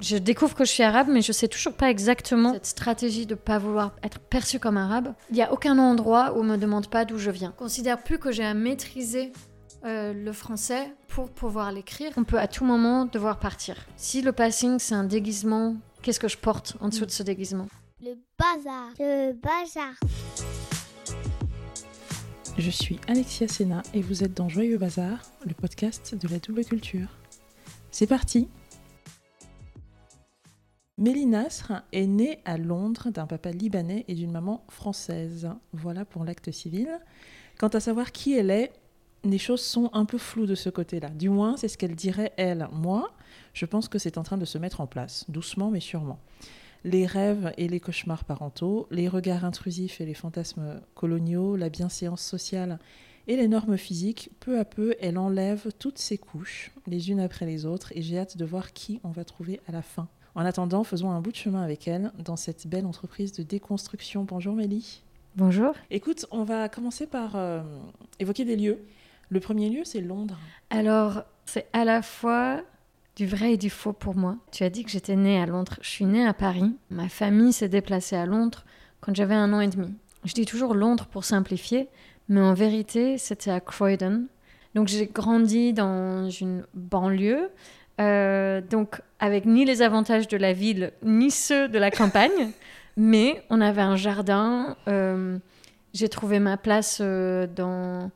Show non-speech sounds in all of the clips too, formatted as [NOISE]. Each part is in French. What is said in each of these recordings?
Je découvre que je suis arabe, mais je sais toujours pas exactement cette stratégie de pas vouloir être perçue comme arabe. Il n'y a aucun endroit où on me demande pas d'où je viens. Je considère plus que j'ai à maîtriser euh, le français pour pouvoir l'écrire. On peut à tout moment devoir partir. Si le passing c'est un déguisement, qu'est-ce que je porte en dessous de ce déguisement? Le bazar. Le bazar. Je suis Alexia Sena et vous êtes dans Joyeux Bazar, le podcast de la double culture. C'est parti Mélie Nasr est née à Londres d'un papa libanais et d'une maman française. Voilà pour l'acte civil. Quant à savoir qui elle est, les choses sont un peu floues de ce côté-là. Du moins, c'est ce qu'elle dirait elle. Moi, je pense que c'est en train de se mettre en place, doucement mais sûrement les rêves et les cauchemars parentaux, les regards intrusifs et les fantasmes coloniaux, la bienséance sociale et les normes physiques, peu à peu, elle enlève toutes ces couches, les unes après les autres, et j'ai hâte de voir qui on va trouver à la fin. En attendant, faisons un bout de chemin avec elle dans cette belle entreprise de déconstruction. Bonjour Mélie. Bonjour. Écoute, on va commencer par euh, évoquer des lieux. Le premier lieu, c'est Londres. Alors, c'est à la fois du vrai et du faux pour moi. Tu as dit que j'étais née à Londres. Je suis née à Paris. Ma famille s'est déplacée à Londres quand j'avais un an et demi. Je dis toujours Londres pour simplifier, mais en vérité, c'était à Croydon. Donc j'ai grandi dans une banlieue, euh, donc avec ni les avantages de la ville, ni ceux de la campagne, [LAUGHS] mais on avait un jardin. Euh, j'ai trouvé ma place euh, dans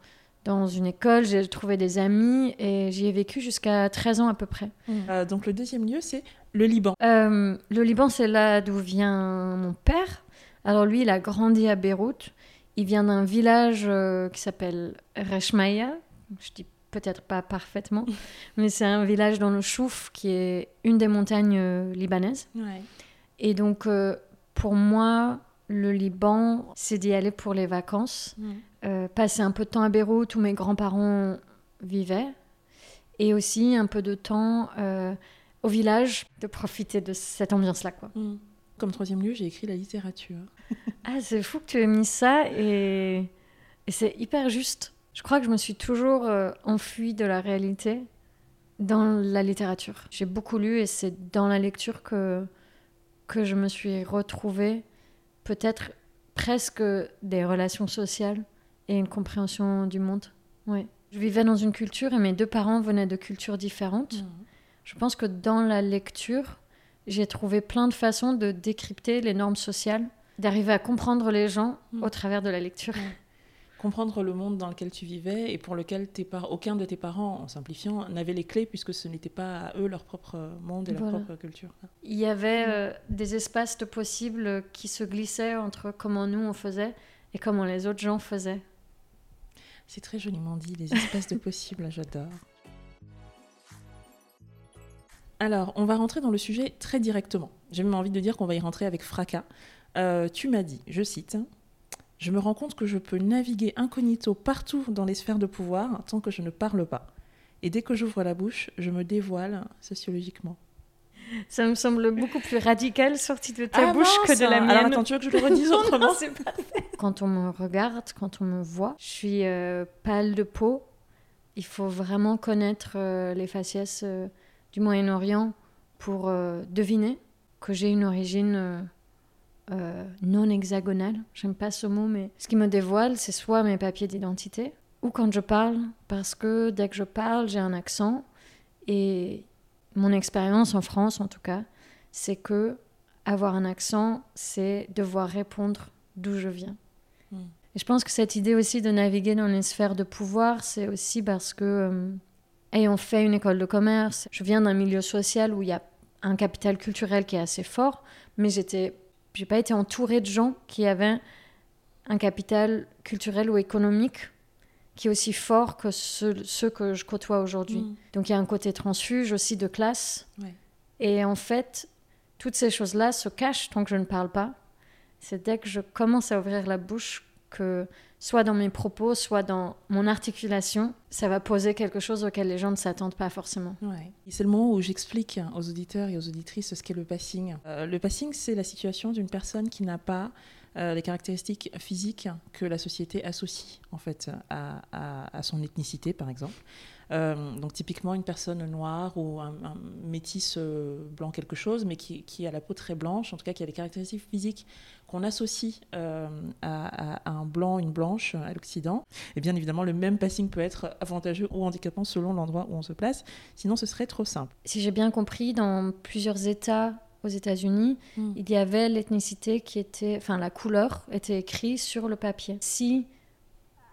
dans une école, j'ai trouvé des amis et j'y ai vécu jusqu'à 13 ans à peu près. Mm. Euh, donc le deuxième lieu, c'est le Liban. Euh, le Liban, c'est là d'où vient mon père. Alors lui, il a grandi à Beyrouth. Il vient d'un village euh, qui s'appelle Reshmaïa. Je dis peut-être pas parfaitement, [LAUGHS] mais c'est un village dans le Chouf qui est une des montagnes libanaises. Et donc pour moi, le Liban, c'est d'y aller pour les vacances. Euh, passer un peu de temps à Beyrouth où mes grands-parents vivaient et aussi un peu de temps euh, au village, de profiter de cette ambiance-là. quoi. Mm. Comme troisième lieu, j'ai écrit la littérature. ah, c'est fou que tu aies mis ça et, c'est hyper juste. Je crois que je me suis toujours euh, enfuie de la réalité dans la littérature. J'ai beaucoup lu et c'est dans la lecture que, que je me suis retrouvée peut-être presque des relations sociales et une compréhension du monde. Ouais. Je vivais dans une culture et mes deux parents venaient de cultures différentes. Mmh. Je pense que dans la lecture, j'ai trouvé plein de façons de décrypter les normes sociales, d'arriver à comprendre les gens mmh. au travers de la lecture. Comprendre le monde dans lequel tu vivais et pour lequel tes aucun de tes parents, en simplifiant, n'avait les clés puisque ce n'était pas à eux leur propre monde et leur propre culture. Il y avait euh, des espaces de possibles qui se glissaient entre comment nous on faisait et comment les autres gens faisaient. C'est très joliment dit, les espèces de possibles, [LAUGHS] j'adore. Alors, on va rentrer dans le sujet très directement. J'ai même envie de dire qu'on va y rentrer avec fracas. Euh, tu m'as dit, je cite, Je me rends compte que je peux naviguer incognito partout dans les sphères de pouvoir tant que je ne parle pas. Et dès que j'ouvre la bouche, je me dévoile sociologiquement. Ça me semble beaucoup plus radical sorti de ta ah bouche que de la mienne. Alors attends, tu veux que je le redise [LAUGHS] autrement Quand on me regarde, quand on me voit, je suis euh, pâle de peau. Il faut vraiment connaître euh, les faciès euh, du Moyen-Orient pour deviner que j'ai une origine non hexagonale. J'aime pas ce mot, mais ce qui me dévoile, c'est soit mes papiers d'identité ou quand je parle, parce que dès que je parle, j'ai un accent et mon expérience en France, en tout cas, c'est que avoir un accent, c'est devoir répondre d'où je viens. Hmm. Et je pense que cette idée aussi de naviguer dans les sphères de pouvoir, c'est aussi parce que, euh, ayant fait une école de commerce, je viens d'un milieu social où il y a un capital culturel qui est assez fort, mais j'étais, j'ai pas été entourée de gens qui avaient un capital culturel ou économique qui est aussi fort que ceux, que je côtoie aujourd'hui. Mm. Donc il y a un côté transfuge aussi de classe. Et en fait, toutes ces choses-là se cachent tant que je ne parle pas. C'est dès que je commence à ouvrir la bouche que, soit dans mes propos, soit dans mon articulation, ça va poser quelque chose auquel les gens ne s'attendent pas forcément. C'est le moment où j'explique aux auditeurs et aux auditrices ce qu'est le passing. Euh, le passing, c'est la situation d'une personne qui n'a pas euh, les caractéristiques physiques que la société associe en fait à, à- son ethnicité, par exemple. Euh, donc typiquement une personne noire ou un, un métis blanc quelque chose, mais qui, qui a la peau très blanche, en tout cas qui a des caractéristiques physiques qu'on associe à, blanc, une blanche à l'Occident. Et bien évidemment, le même passing peut être avantageux ou handicapant selon l'endroit où on se place. Sinon, ce serait trop simple. Si j'ai bien compris, dans plusieurs États aux États-Unis, Mm. il y avait l'ethnicité qui était, enfin la couleur était écrite sur le papier. Si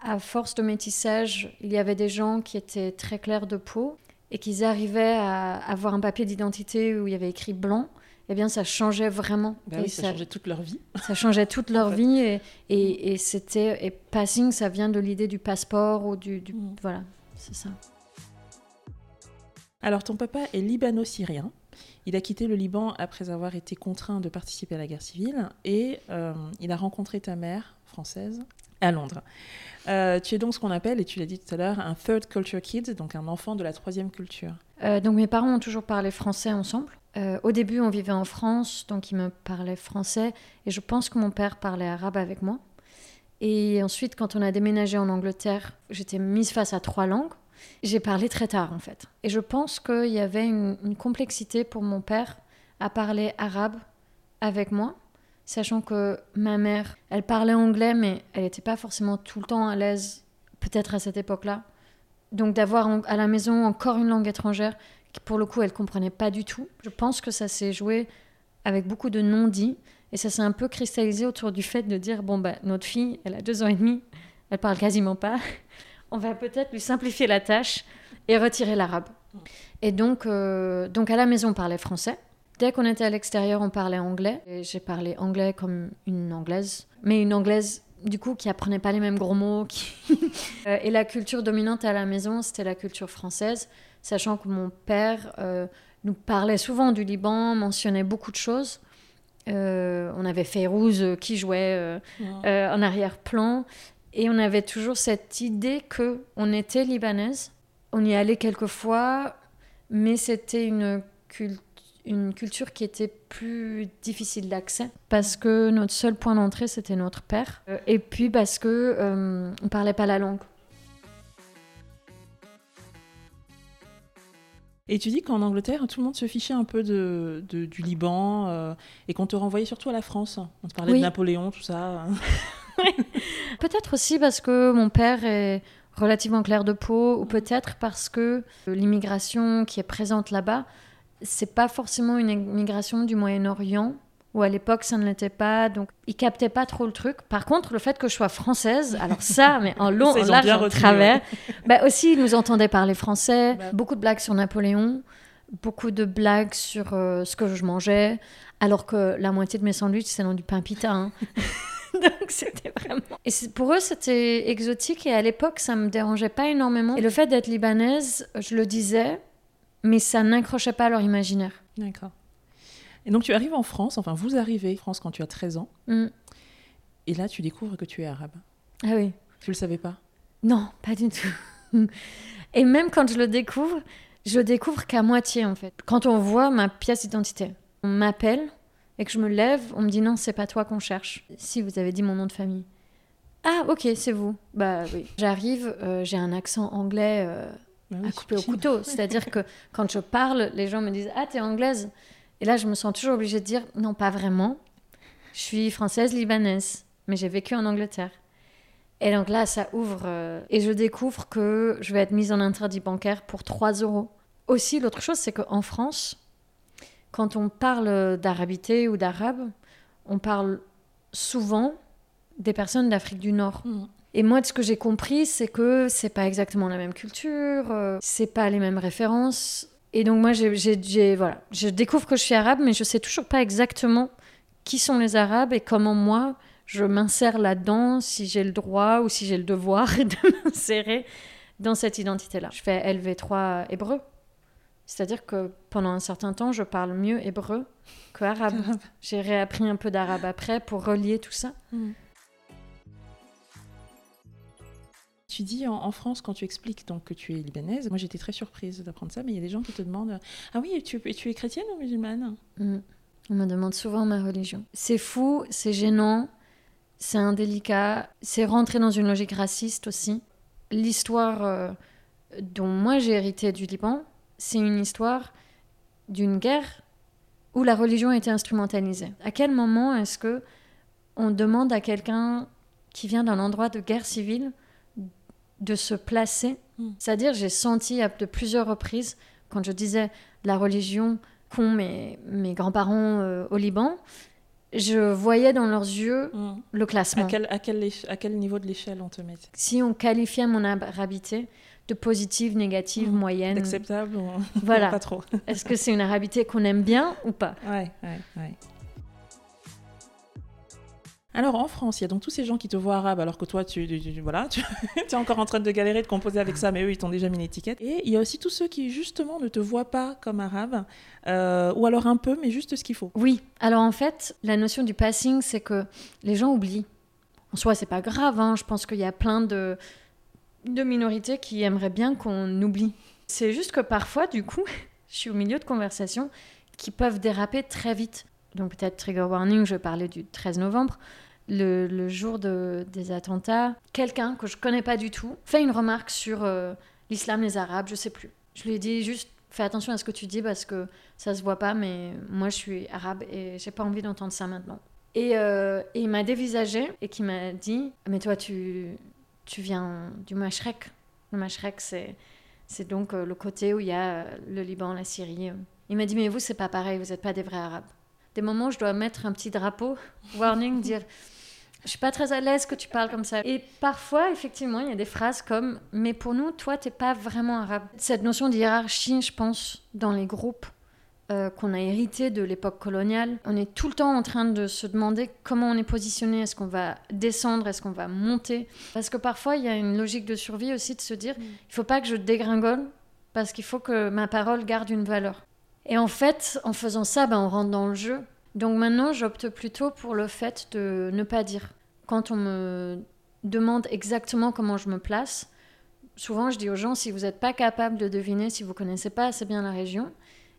à force de métissage, il y avait des gens qui étaient très clairs de peau et qu'ils arrivaient à avoir un papier d'identité où il y avait écrit blanc, eh bien ça changeait vraiment. Bah Et oui, ça, changeait toute leur vie. ça changeait toute [LAUGHS] leur En fait. vie et, et, et c'était et passing, ça vient de l'idée du passeport ou du, du- Mm. voilà, c'est ça. Alors, ton papa est libano-syrien. Il a quitté le Liban après avoir été contraint de participer à la guerre civile et euh, il a rencontré ta mère, française, à Londres. Euh, tu es donc ce qu'on appelle, et tu l'as dit tout à l'heure, un third culture kid, donc un enfant de la troisième culture. Euh, donc mes parents ont toujours parlé français ensemble. Euh, au début, on vivait en France, donc ils me parlaient français, et je pense que mon père parlait arabe avec moi. Et ensuite, quand on a déménagé en Angleterre, j'étais mise face à trois langues. J'ai parlé très tard, en fait. Et je pense qu'il y avait une, complexité pour mon père à parler arabe avec moi, sachant que ma mère, elle parlait anglais, mais elle n'était pas forcément tout le temps à l'aise, peut-être à cette époque-là. Donc d'avoir à la maison encore une langue étrangère, pour le coup, elle comprenait pas du tout. Je pense que ça s'est joué avec beaucoup de non-dits. Et ça s'est un peu cristallisé autour du fait de dire, bon, bah, notre fille, elle a deux ans et demi, elle parle quasiment pas. [LAUGHS] On va peut-être lui simplifier la tâche et retirer l'arabe. Et donc, euh, donc à la maison, on parlait français. Dès qu'on était à l'extérieur, on parlait anglais. Et j'ai parlé anglais comme une anglaise, mais une anglaise du coup qui apprenait pas les mêmes gros mots. qui- [LAUGHS] Euh, et la culture dominante à la maison, c'était la culture française, sachant que mon père euh, nous parlait souvent du Liban, mentionnait beaucoup de choses. Euh, on avait Fayrouz euh, qui jouait en arrière-plan. Et on avait toujours cette idée que on était libanaise. On y allait quelques fois, mais c'était une, cul- une culture qui était plus difficile d'accès parce que notre seul point d'entrée c'était notre père. Euh, et puis parce que euh, on parlait pas la langue. Et tu dis qu'en Angleterre, tout le monde se fichait un peu de, de- du Liban euh, et qu'on te renvoyait surtout à la France. On te parlait Oui. de Napoléon, tout ça. [LAUGHS] Peut-être aussi parce que mon père est relativement clair de peau, ou peut-être parce que l'immigration qui est présente là-bas, c'est pas forcément une immigration du Moyen-Orient, où à l'époque ça ne l'était pas, donc ils captaient pas trop le truc. Par contre, le fait que je sois française, alors ça, [LAUGHS] mais en long, en large, en travers, [LAUGHS] bah aussi ils nous entendaient parler français, Bah. beaucoup de blagues sur Napoléon, beaucoup de blagues sur euh, ce que je mangeais, alors que la moitié de mes sandwichs c'est dans du pain pita. hein. [LAUGHS] Donc c'était vraiment. Et pour eux, c'était exotique et à l'époque, ça me dérangeait pas énormément. Et le fait d'être libanaise, je le disais, mais ça n'accrochait pas à leur imaginaire. D'accord. Et donc tu arrives en France, enfin vous arrivez en France quand tu as 13 ans, Mm. et là tu découvres que tu es arabe. Ah oui. Tu le savais pas? Non, pas du tout. [LAUGHS] et même quand je le découvre, je découvre qu'à moitié en fait. Quand on voit ma pièce d'identité, on m'appelle et que je me lève, on me dit non, c'est pas toi qu'on cherche. Si vous avez dit mon nom de famille. Ah ok, c'est vous. Bah oui. J'arrive, euh, j'ai un accent anglais. euh, oui, à couper au couteau. C'est-à-dire que quand je parle, les gens me disent Ah, t'es anglaise Et là, je me sens toujours obligée de dire Non, pas vraiment. Je suis française libanaise, mais j'ai vécu en Angleterre. Et donc là, ça ouvre. euh, et je découvre que je vais être mise en interdit bancaire pour 3 euros. Aussi, l'autre chose, c'est qu'en France, quand on parle d'arabité ou d'arabe, on parle souvent des personnes d'Afrique du Nord. Mm. Et moi, ce que j'ai compris, c'est que c'est pas exactement la même culture, euh, c'est pas les mêmes références. Et donc moi, j'ai, voilà, je découvre que je suis arabe, mais je sais toujours pas exactement qui sont les arabes et comment moi je m'insère là-dedans, si j'ai le droit ou si j'ai le devoir [LAUGHS] de m'insérer dans cette identité-là. Je fais LV3 hébreu, c'est-à-dire que pendant un certain temps, je parle mieux hébreu que arabe. J'ai réappris un peu d'arabe après pour relier tout ça. Tu dis en, France, quand tu expliques donc que tu es libanaise, moi j'étais très surprise d'apprendre ça, mais il y a des gens qui te demandent Ah oui, tu, es chrétienne ou musulmane? Mm. On me demande souvent ma religion. C'est fou, c'est gênant, c'est indélicat, c'est rentrer dans une logique raciste aussi. L'histoire euh, dont moi j'ai hérité du Liban, c'est une histoire d'une guerre où la religion a été instrumentalisée. À quel moment est-ce que on demande à quelqu'un qui vient d'un endroit de guerre civile de se placer Mm. C'est-à-dire, j'ai senti à de plusieurs reprises, quand je disais la religion qu'ont mes, mes grands-parents euh, au Liban, je voyais dans leurs yeux Mm. le À classement. quel, à, quel, à quel niveau de l'échelle on te met? Si on qualifiait mon arabité de positive, négative, Mm. moyenne, Acceptable ou [LAUGHS] voilà. pas trop Est-ce que c'est une arabité qu'on aime bien ou pas? Ouais, ouais, ouais. Alors en France, il y a donc tous ces gens qui te voient arabe alors que toi, tu, voilà, [LAUGHS] tu, es encore en train de galérer de composer avec ça, mais eux, ils t'ont déjà mis une étiquette. Et il y a aussi tous ceux qui justement ne te voient pas comme arabe, euh, ou alors un peu, mais juste ce qu'il faut. Oui. Alors en fait, la notion du passing, c'est que les gens oublient. En soi, c'est pas grave. hein. Je pense qu'il y a plein de, de minorités qui aimeraient bien qu'on oublie. C'est juste que parfois, du coup, [LAUGHS] je suis au milieu de conversations qui peuvent déraper très vite. Donc peut-être trigger warning, je parler du 13 novembre. Le, jour de- des attentats, quelqu'un que je connais pas du tout fait une remarque sur euh, l'islam, les arabes, je sais plus. Je lui ai dit juste fais attention à ce que tu dis parce que ça se voit pas, mais moi je suis arabe et j'ai pas envie d'entendre ça maintenant. Et, euh, il m'a dévisagé et qui m'a dit Mais toi, tu, tu viens du Mashrek. Le Mashrek, c'est, c'est donc euh, le côté où il y a le Liban, la Syrie. Il m'a dit Mais vous, c'est pas pareil, vous n'êtes pas des vrais arabes. Des moments je dois mettre un petit drapeau, [LAUGHS] warning, dire Je suis pas très à l'aise que tu parles comme ça. Et parfois, effectivement, il y a des phrases comme Mais pour nous, toi, t'es pas vraiment arabe. Cette notion de hiérarchie, je pense, dans les groupes euh, qu'on a hérité de l'époque coloniale. On est tout le temps en train de se demander comment on est positionné. Est-ce qu'on va descendre? Est-ce qu'on va monter? Parce que parfois, il y a une logique de survie aussi de se dire il faut pas que je dégringole parce qu'il faut que ma parole garde une valeur. Et en fait, en faisant ça, ben, on rentre dans le jeu. Donc maintenant, j'opte plutôt pour le fait de ne pas dire. Quand on me demande exactement comment je me place, souvent je dis aux gens si vous n'êtes pas capable de deviner, si vous connaissez pas assez bien la région,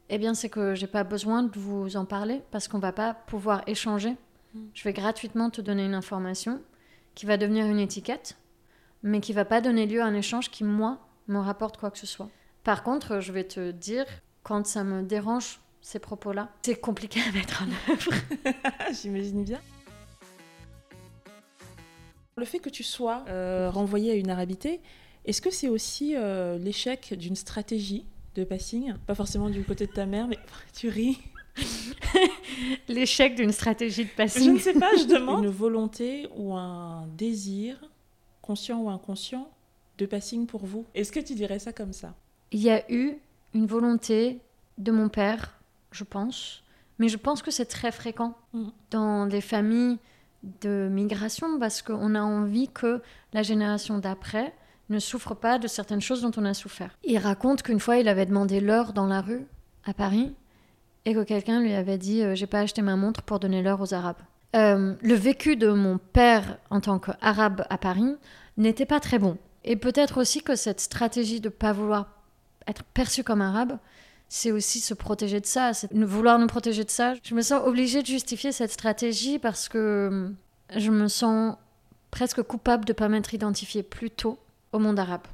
eh bien c'est que j'ai pas besoin de vous en parler parce qu'on va pas pouvoir échanger. Je vais gratuitement te donner une information qui va devenir une étiquette, mais qui va pas donner lieu à un échange qui moi me rapporte quoi que ce soit. Par contre, je vais te dire quand ça me dérange ces propos-là, c'est compliqué à mettre en œuvre. [LAUGHS] J'imagine bien. Le fait que tu sois euh, renvoyé à une arabité, est-ce que c'est aussi euh, l'échec d'une stratégie de passing? Pas forcément du côté de ta mère, mais [LAUGHS] tu ris. [LAUGHS] L'échec d'une stratégie de Je passing. ne sais pas, je demande. Une volonté ou un désir, conscient ou inconscient, de passing pour vous. Est-ce que tu dirais ça comme ça? Il y a eu une volonté de mon père, je pense, mais je pense que c'est très fréquent Mhm. dans des familles de migration parce qu'on a envie que la génération d'après ne souffre pas de certaines choses dont on a souffert. Il raconte qu'une fois, il avait demandé l'heure dans la rue à Paris et que quelqu'un lui avait dit euh, J'ai pas acheté ma montre pour donner l'heure aux Arabes. Euh, le vécu de mon père en tant qu'arabe à Paris n'était pas très bon. Et peut-être aussi que cette stratégie de ne pas vouloir être perçu comme arabe, c'est aussi se protéger de ça, c'est ne vouloir nous protéger de ça. Je me sens obligée de justifier cette stratégie parce que je me sens presque coupable de ne pas m'être identifiée plus tôt au monde arabe,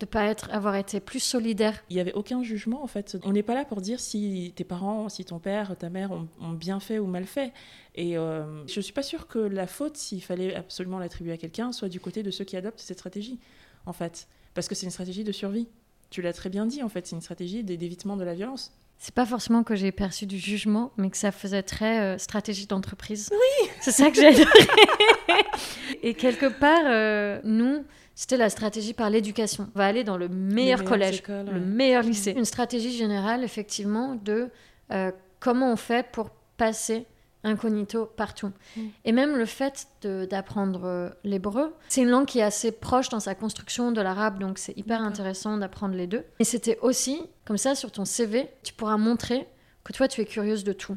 de pas être, avoir été plus solidaire. Il n'y avait aucun jugement en fait. On n'est pas là pour dire si tes parents, si ton père, ta mère ont, bien fait ou mal fait. Et euh, je suis pas sûre que la faute, s'il fallait absolument l'attribuer à quelqu'un, soit du côté de ceux qui adoptent cette stratégie, en fait. Parce que c'est une stratégie de survie. Tu l'as très bien dit, en fait, c'est une stratégie d'é- d'évitement de la violence. C'est pas forcément que j'ai perçu du jugement, mais que ça faisait très euh, stratégie d'entreprise. Oui C'est ça que j'ai adoré. [LAUGHS] Et quelque part, euh, nous, c'était la stratégie par l'éducation. On va aller dans le meilleur collège, écoles, le ouais. meilleur lycée. Une stratégie générale, effectivement, de euh, comment on fait pour passer incognito partout. Mm. Et même le fait d'apprendre euh, l'hébreu, c'est une langue qui est assez proche dans sa construction de l'arabe, donc c'est hyper intéressant d'apprendre les deux. Et c'était aussi, comme ça, sur ton CV, tu pourras montrer que toi, tu es curieuse de tout.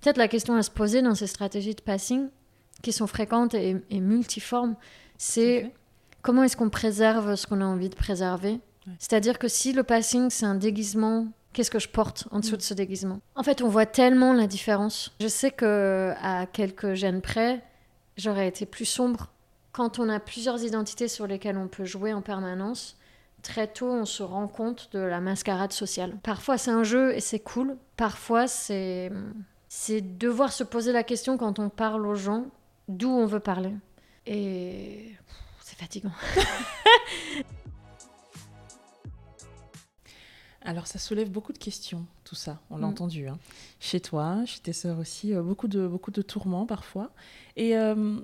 Peut-être la question à se poser dans ces stratégies de passing, qui sont fréquentes et, et multiformes, c'est comment est-ce qu'on préserve ce qu'on a envie de préserver? Ouais. C'est-à-dire que si le passing, c'est un déguisement Qu'est-ce que je porte en dessous de ce déguisement En fait, on voit tellement la différence. Je sais que à quelques gènes près, j'aurais été plus sombre. Quand on a plusieurs identités sur lesquelles on peut jouer en permanence, très tôt, on se rend compte de la mascarade sociale. Parfois, c'est un jeu et c'est cool. Parfois, c'est c'est devoir se poser la question quand on parle aux gens d'où on veut parler. Et c'est fatigant. [LAUGHS] Alors ça soulève beaucoup de questions, tout ça, on l'a Mm. entendu. hein. Chez toi, chez tes sœurs aussi, euh, beaucoup, de, beaucoup de tourments parfois. Et, euh,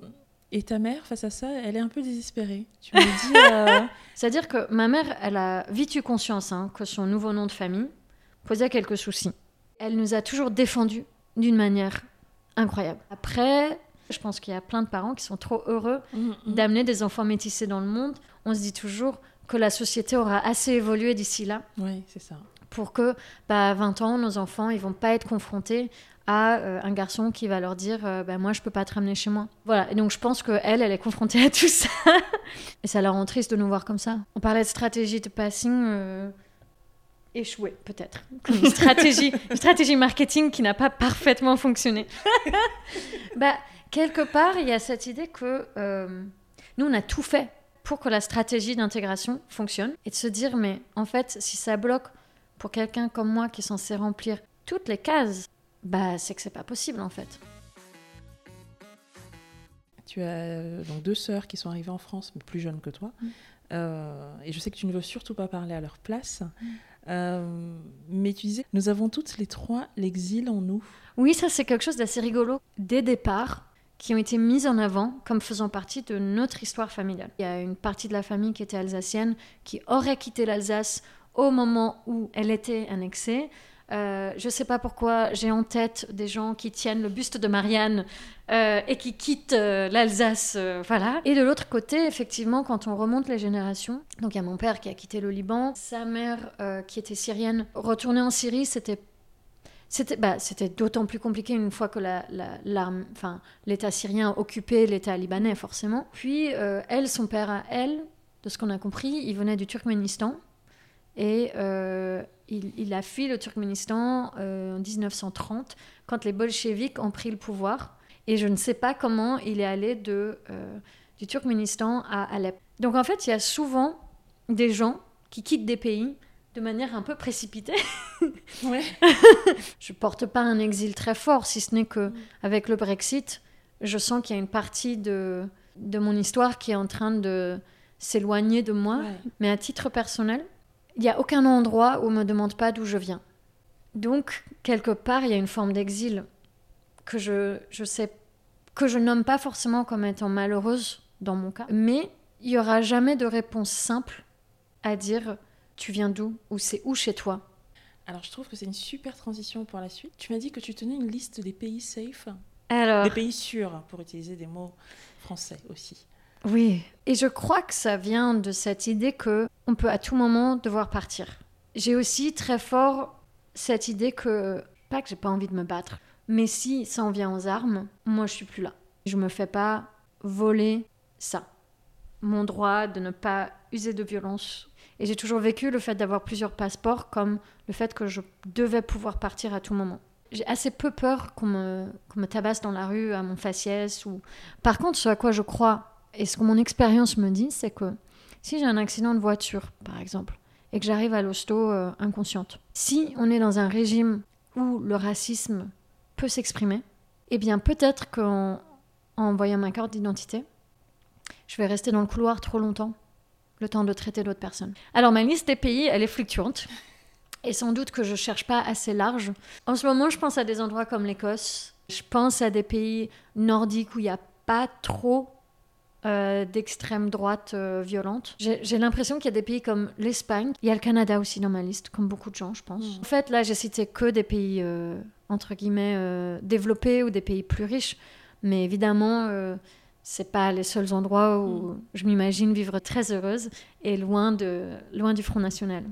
et ta mère, face à ça, elle est un peu désespérée. Tu me dis... euh, [LAUGHS] C'est-à-dire que ma mère, elle a vite eu conscience hein, que son nouveau nom de famille posait quelques soucis. Elle nous a toujours défendus d'une manière incroyable. Après, je pense qu'il y a plein de parents qui sont trop heureux mm, mm. d'amener des enfants métissés dans le monde. On se dit toujours que la société aura assez évolué d'ici là. Oui, c'est ça. pour que, bah, à 20 ans, nos enfants, ils vont pas être confrontés à euh, un garçon qui va leur dire euh, bah, moi je peux pas te ramener chez moi. Voilà. Et donc je pense que elle elle est confrontée à tout ça. [LAUGHS] Et ça la rend triste de nous voir comme ça. On parlait de stratégie de passing euh, échouée peut-être. [LAUGHS] Une stratégie une stratégie marketing qui n'a pas parfaitement fonctionné. [LAUGHS] Bah quelque part il y a cette idée que euh, nous on a tout fait pour que la stratégie d'intégration fonctionne et de se dire mais en fait si ça bloque pour quelqu'un comme moi qui est censé remplir toutes les cases, bah c'est que c'est pas possible en fait. Tu as euh, donc deux sœurs qui sont arrivées en France, mais plus jeunes que toi. Mm. Euh, et je sais que tu ne veux surtout pas parler à leur place. Mm. Euh, mais tu disais, nous avons toutes les trois l'exil en nous. Oui, ça c'est quelque chose d'assez rigolo. Des départs qui ont été mis en avant comme faisant partie de notre histoire familiale. Il y a une partie de la famille qui était alsacienne qui aurait quitté l'Alsace au moment où elle était annexée. Euh, je ne sais pas pourquoi j'ai en tête des gens qui tiennent le buste de Marianne euh, et qui quittent euh, l'Alsace, voilà. Et de l'autre côté, effectivement, quand on remonte les générations, donc il y a mon père qui a quitté le Liban, sa mère qui était syrienne, retourner en Syrie, c'était c'était bah, c'était d'autant plus compliqué une fois que la, la- l'État syrien occupait l'État libanais, forcément. Puis, euh, elle, son père à elle, de ce qu'on a compris, il venait du Turkménistan. Et euh, il, a fui le Turkménistan euh, en 1930, quand les bolcheviks ont pris le pouvoir. Et je ne sais pas comment il est allé du Turkménistan à Alep. Donc en fait, il y a souvent des gens qui quittent des pays de manière un peu précipitée. [LAUGHS] Ouais. [LAUGHS] Je porte pas un exil très fort, si ce n'est que avec le Brexit, je sens qu'il y a une partie de, de mon histoire qui est en train de s'éloigner de moi. Ouais. Mais à titre personnel, il n'y a aucun endroit où on me demande pas d'où je viens. Donc, quelque part, il y a une forme d'exil que je, je sais que je nomme pas forcément comme étant malheureuse dans mon cas, mais il y aura jamais de réponse simple à dire tu viens d'où ou c'est où chez toi. Alors je trouve que c'est une super transition pour la suite. Tu m'as dit que tu tenais une liste des pays safe, Alors, des pays sûrs, pour utiliser des mots français aussi. Oui, et je crois que ça vient de cette idée que on peut à tout moment devoir partir. J'ai aussi très fort cette idée que pas que j'ai pas envie de me battre, mais si ça en vient aux armes, moi je suis plus là. Je me fais pas voler ça. Mon droit de ne pas user de violence. Et j'ai toujours vécu le fait d'avoir plusieurs passeports comme le fait que je devais pouvoir partir à tout moment. J'ai assez peu peur qu'on me, tabasse dans la rue à mon faciès. Ou... Par contre, ce à quoi je crois et ce que mon expérience me dit, c'est que si j'ai un accident de voiture, par exemple, et que j'arrive à l'hosto euh, inconsciente, si on est dans un régime où le racisme peut s'exprimer, eh bien peut-être qu'en en voyant ma carte d'identité, je vais rester dans le couloir trop longtemps, le temps de traiter d'autres personnes. Alors ma liste des pays, elle est fluctuante. Et sans doute que je cherche pas assez large. En ce moment, je pense à des endroits comme l'Écosse. Je pense à des pays nordiques où il n'y a pas trop euh, d'extrême droite euh, violente. J'ai l'impression qu'il y a des pays comme l'Espagne. Il y a le Canada aussi dans ma liste, comme beaucoup de gens, je pense. Mm. En fait, là, j'ai cité que des pays, euh, entre guillemets, développés ou des pays plus riches. Mais évidemment, c'est pas les seuls endroits où je m'imagine vivre très heureuse et loin, de, loin du Front National.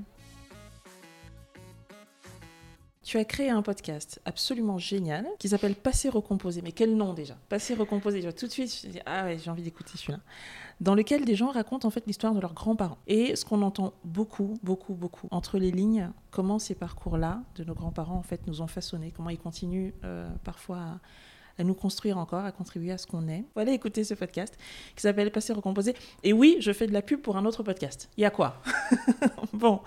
Tu as créé un podcast absolument génial qui s'appelle Passé recomposé. Mais quel nom déjà Passé recomposé. Je vois tout de suite, je dis, ah ouais, j'ai envie d'écouter celui-là. Dans lequel des gens racontent en fait l'histoire de leurs grands-parents. Et ce qu'on entend beaucoup, beaucoup, beaucoup entre les lignes, comment ces parcours-là de nos grands-parents en fait nous ont façonnés, comment ils continuent euh, parfois à à nous construire encore, à contribuer à ce qu'on est. Voilà, écouter ce podcast qui s'appelle Passer recomposer. Et oui, je fais de la pub pour un autre podcast. Il y a quoi? [LAUGHS] Bon,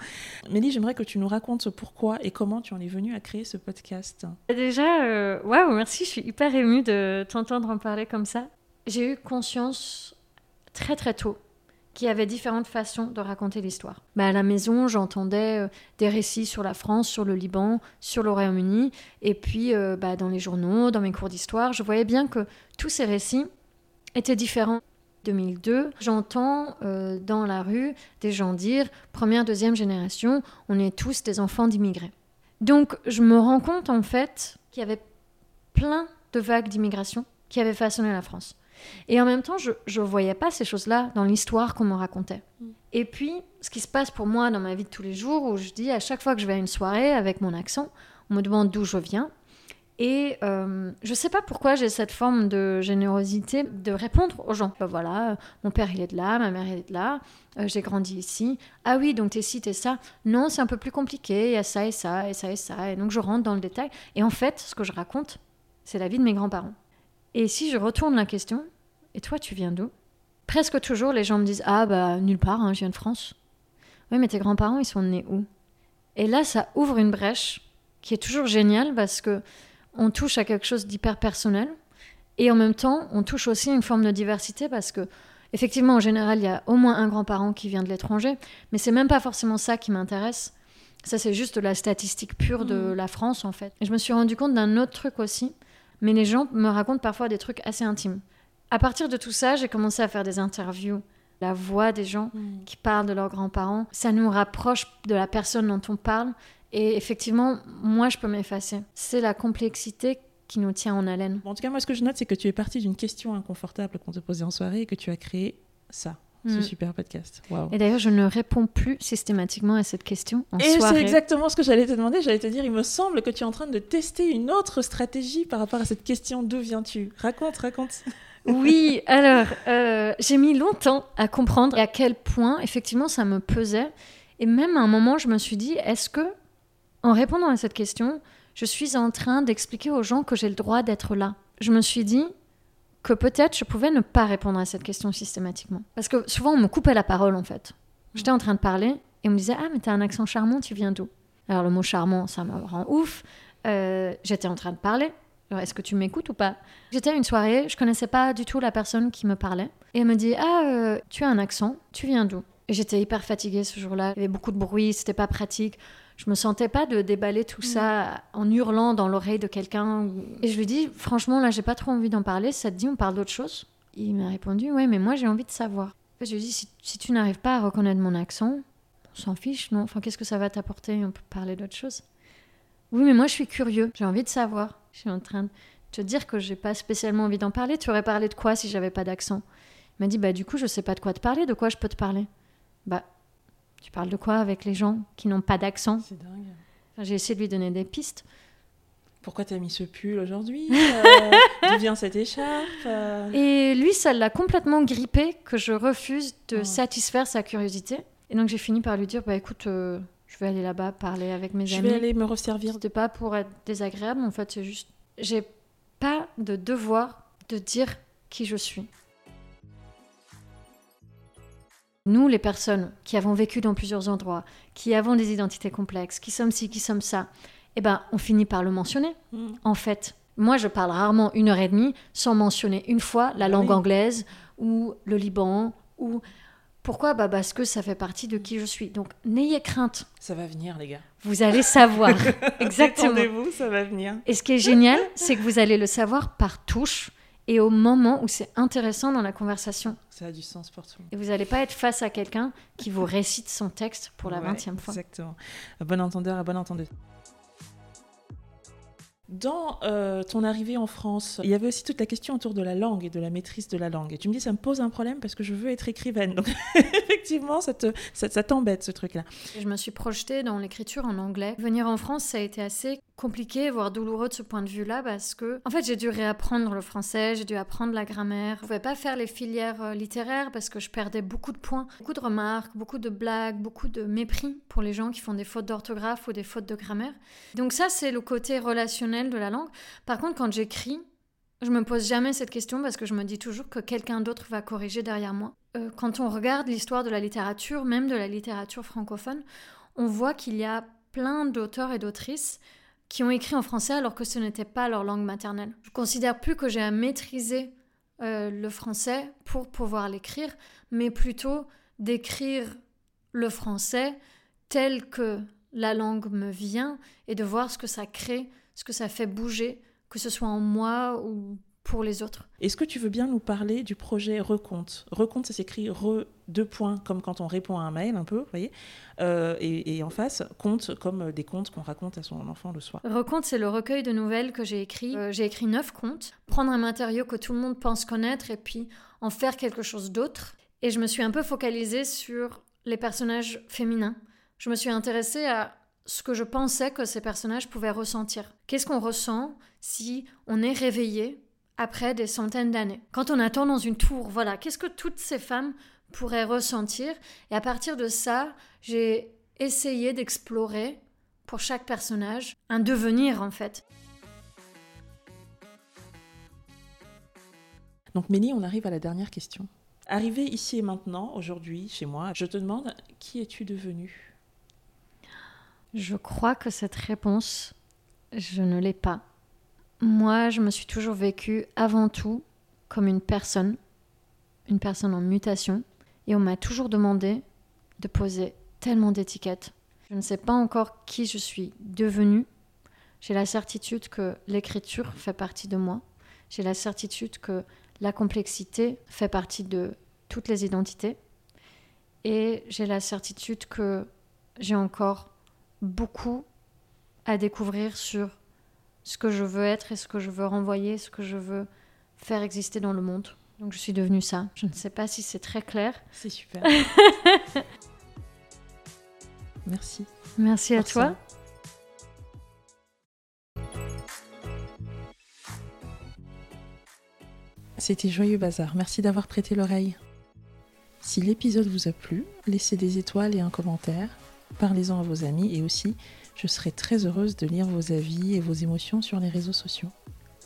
Mélie, j'aimerais que tu nous racontes pourquoi et comment tu en es venue à créer ce podcast. Déjà, euh, waouh, merci, je suis hyper émue de t'entendre en parler comme ça. J'ai eu conscience très très tôt qui avait différentes façons de raconter l'histoire. Bah, à la maison, j'entendais euh, des récits sur la France, sur le Liban, sur le Royaume-Uni, et puis euh, bah, dans les journaux, dans mes cours d'histoire, je voyais bien que tous ces récits étaient différents. 2002, j'entends euh, dans la rue des gens dire première, deuxième génération, on est tous des enfants d'immigrés. Donc je me rends compte en fait qu'il y avait plein de vagues d'immigration qui avaient façonné la France. Et en même temps, je ne voyais pas ces choses-là dans l'histoire qu'on me racontait. Mm. Et puis, ce qui se passe pour moi dans ma vie de tous les jours, où je dis à chaque fois que je vais à une soirée avec mon accent, on me demande d'où je viens. Et euh, je ne sais pas pourquoi j'ai cette forme de générosité de répondre aux gens. Ben voilà, euh, mon père il est de là, ma mère elle est de là, euh, j'ai grandi ici. Ah oui, donc t'es ci, t'es ça. Non, c'est un peu plus compliqué, il y a ça et ça et ça et ça. Et donc je rentre dans le détail. Et en fait, ce que je raconte, c'est la vie de mes grands-parents. Et si je retourne la question, et toi, tu viens d'où? Presque toujours, les gens me disent Ah, bah, nulle part, hein, je viens de France. Oui, mais tes grands-parents, ils sont nés où? Et là, ça ouvre une brèche qui est toujours géniale parce que on touche à quelque chose d'hyper personnel et en même temps, on touche aussi à une forme de diversité parce que, effectivement, en général, il y a au moins un grand-parent qui vient de l'étranger, mais c'est même pas forcément ça qui m'intéresse. Ça, c'est juste la statistique pure de mmh. la France, en fait. Et je me suis rendu compte d'un autre truc aussi mais les gens me racontent parfois des trucs assez intimes. À partir de tout ça, j'ai commencé à faire des interviews. La voix des gens hmm. qui parlent de leurs grands-parents, ça nous rapproche de la personne dont on parle. Et effectivement, moi, je peux m'effacer. C'est la complexité qui nous tient en haleine. en tout cas, moi, ce que je note, c'est que tu es partie d'une question inconfortable qu'on te posait en soirée et que tu as créé ça ce mm. super podcast. Et d'ailleurs, je ne réponds plus systématiquement à cette question en Et c'est exactement ce que j'allais te demander. J'allais te dire, il me semble que tu es en train de tester une autre stratégie par rapport à cette question d'où viens-tu? Raconte, raconte. [LAUGHS] Oui, alors, euh, j'ai mis longtemps à comprendre à quel point, effectivement, ça me pesait. Et même à un moment, je me suis dit, est-ce que, en répondant à cette question, je suis en train d'expliquer aux gens que j'ai le droit d'être là? Je me suis dit, que peut-être je pouvais ne pas répondre à cette question systématiquement. Parce que souvent, on me coupait la parole, en fait. J'étais en train de parler et on me disait Ah, mais t'as un accent charmant, tu viens d'où? Alors, le mot charmant, ça me rend ouf. Euh, j'étais en train de parler. Est-ce que tu m'écoutes ou pas? J'étais à une soirée, je connaissais pas du tout la personne qui me parlait. Et elle me dit Ah, euh, tu as un accent, tu viens d'où? J'étais hyper fatiguée ce jour-là. Il y avait beaucoup de bruit, c'était pas pratique je me sentais pas de déballer tout ça en hurlant dans l'oreille de quelqu'un. Et je lui dis, franchement, là, j'ai pas trop envie d'en parler. Ça te dit, on parle d'autre chose? Il m'a répondu, ouais, mais moi, j'ai envie de savoir. je lui ai dit, si, tu n'arrives pas à reconnaître mon accent, on s'en fiche, non? Enfin, qu'est-ce que ça va t'apporter? On peut parler d'autre chose. Oui, mais moi, je suis curieux. J'ai envie de savoir. Je suis en train de te dire que j'ai pas spécialement envie d'en parler. Tu aurais parlé de quoi si j'avais pas d'accent? Il m'a dit, bah, du coup, je sais pas de quoi te parler. De quoi je peux te parler? Bah, tu parles de quoi avec les gens qui n'ont pas d'accent C'est dingue. J'ai essayé de lui donner des pistes. Pourquoi tu as mis ce pull aujourd'hui euh, D'où vient cette écharpe euh Et lui, ça l'a complètement grippé que je refuse de satisfaire sa curiosité. Et donc j'ai fini par lui dire, bah écoute, euh, je vais aller là-bas parler avec mes amis. Je vais aller me resservir. C'était pas pour être désagréable, en fait, c'est juste, j'ai pas de devoir de dire qui je suis. Nous, les personnes qui avons vécu dans plusieurs endroits, qui avons des identités complexes, qui sommes ci, qui sommes ça, eh ben, on finit par le mentionner. Mm. En fait, moi, je parle rarement une heure et demie sans mentionner une fois la langue anglaise ou le Liban ou pourquoi? Bah Parce que ça fait partie de qui je suis. Donc, n'ayez crainte. Ça va venir, les gars. Vous allez savoir. [LAUGHS] Exactement. vous ça va venir. Et ce qui est génial, c'est que vous allez le savoir par touche et au moment où c'est intéressant dans la conversation. Ça a du sens pour tout. Et vous n'allez pas être face à quelqu'un qui vous récite son texte pour la vingtième fois. Exactement. À bon entendeur, à bonne entendeuse. Dans euh, ton arrivée en France, il y avait aussi toute la question autour de la langue et de la maîtrise de la langue. Et tu me dis, ça me pose un problème parce que je veux être écrivaine. Donc, [LAUGHS] effectivement, ça, ça, t'embête, ce truc-là. Je me suis projetée dans l'écriture en anglais. Venir en France, ça a été assez compliqué, voire douloureux de ce point de vue-là, parce que, en fait, j'ai dû réapprendre le français, j'ai dû apprendre la grammaire. Je pouvais pas faire les filières euh, littéraires parce que je perdais beaucoup de points, beaucoup de remarques, beaucoup de blagues, beaucoup de mépris pour les gens qui font des fautes d'orthographe ou des fautes de grammaire. Donc ça, c'est le côté relationnel de la langue. Par contre, quand j'écris, je me pose jamais cette question parce que je me dis toujours que quelqu'un d'autre va corriger derrière moi. Euh, quand on regarde l'histoire de la littérature, même de la littérature francophone, on voit qu'il y a plein d'auteurs et d'autrices qui ont écrit en français alors que ce n'était pas leur langue maternelle. Je considère plus que j'ai à maîtriser euh, le français pour pouvoir l'écrire, mais plutôt d'écrire le français tel que la langue me vient et de voir ce que ça crée, ce que ça fait bouger, que ce soit en moi ou pour les autres. Est-ce que tu veux bien nous parler du projet Recompte Recompte, ça s'écrit re deux points, comme quand on répond à un mail, un peu, vous voyez euh, et, en face, compte, comme des contes qu'on raconte à son enfant le soir. Recompte, c'est le recueil de nouvelles que j'ai écrit. Euh, j'ai écrit neuf contes. Prendre un matériau que tout le monde pense connaître et puis en faire quelque chose d'autre. Et je me suis un peu focalisée sur les personnages féminins. Je me suis intéressée à ce que je pensais que ces personnages pouvaient ressentir. Qu'est-ce qu'on ressent si on est réveillé après des centaines d'années? Quand on attend dans une tour, voilà, qu'est-ce que toutes ces femmes pourraient ressentir Et à partir de ça, j'ai essayé d'explorer pour chaque personnage un devenir en fait. Donc Mélie, on arrive à la dernière question. Arrivé ici et maintenant, aujourd'hui, chez moi, je te demande qui es-tu devenue? Je crois que cette réponse, je ne l'ai pas. Moi, je me suis toujours vécue avant tout comme une personne, une personne en mutation, et on m'a toujours demandé de poser tellement d'étiquettes. Je ne sais pas encore qui je suis devenue. J'ai la certitude que l'écriture fait partie de moi. J'ai la certitude que la complexité fait partie de toutes les identités. Et j'ai la certitude que j'ai encore beaucoup à découvrir sur ce que je veux être et ce que je veux renvoyer, ce que je veux faire exister dans le monde. Donc je suis devenue ça. Je ne sais pas si c'est très clair. C'est super. [LAUGHS] Merci. Merci à toi. C'était Joyeux Bazar. Merci d'avoir prêté l'oreille. Si l'épisode vous a plu, laissez des étoiles et un commentaire. Parlez-en à vos amis et aussi je serai très heureuse de lire vos avis et vos émotions sur les réseaux sociaux.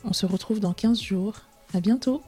On se retrouve dans 15 jours. À bientôt!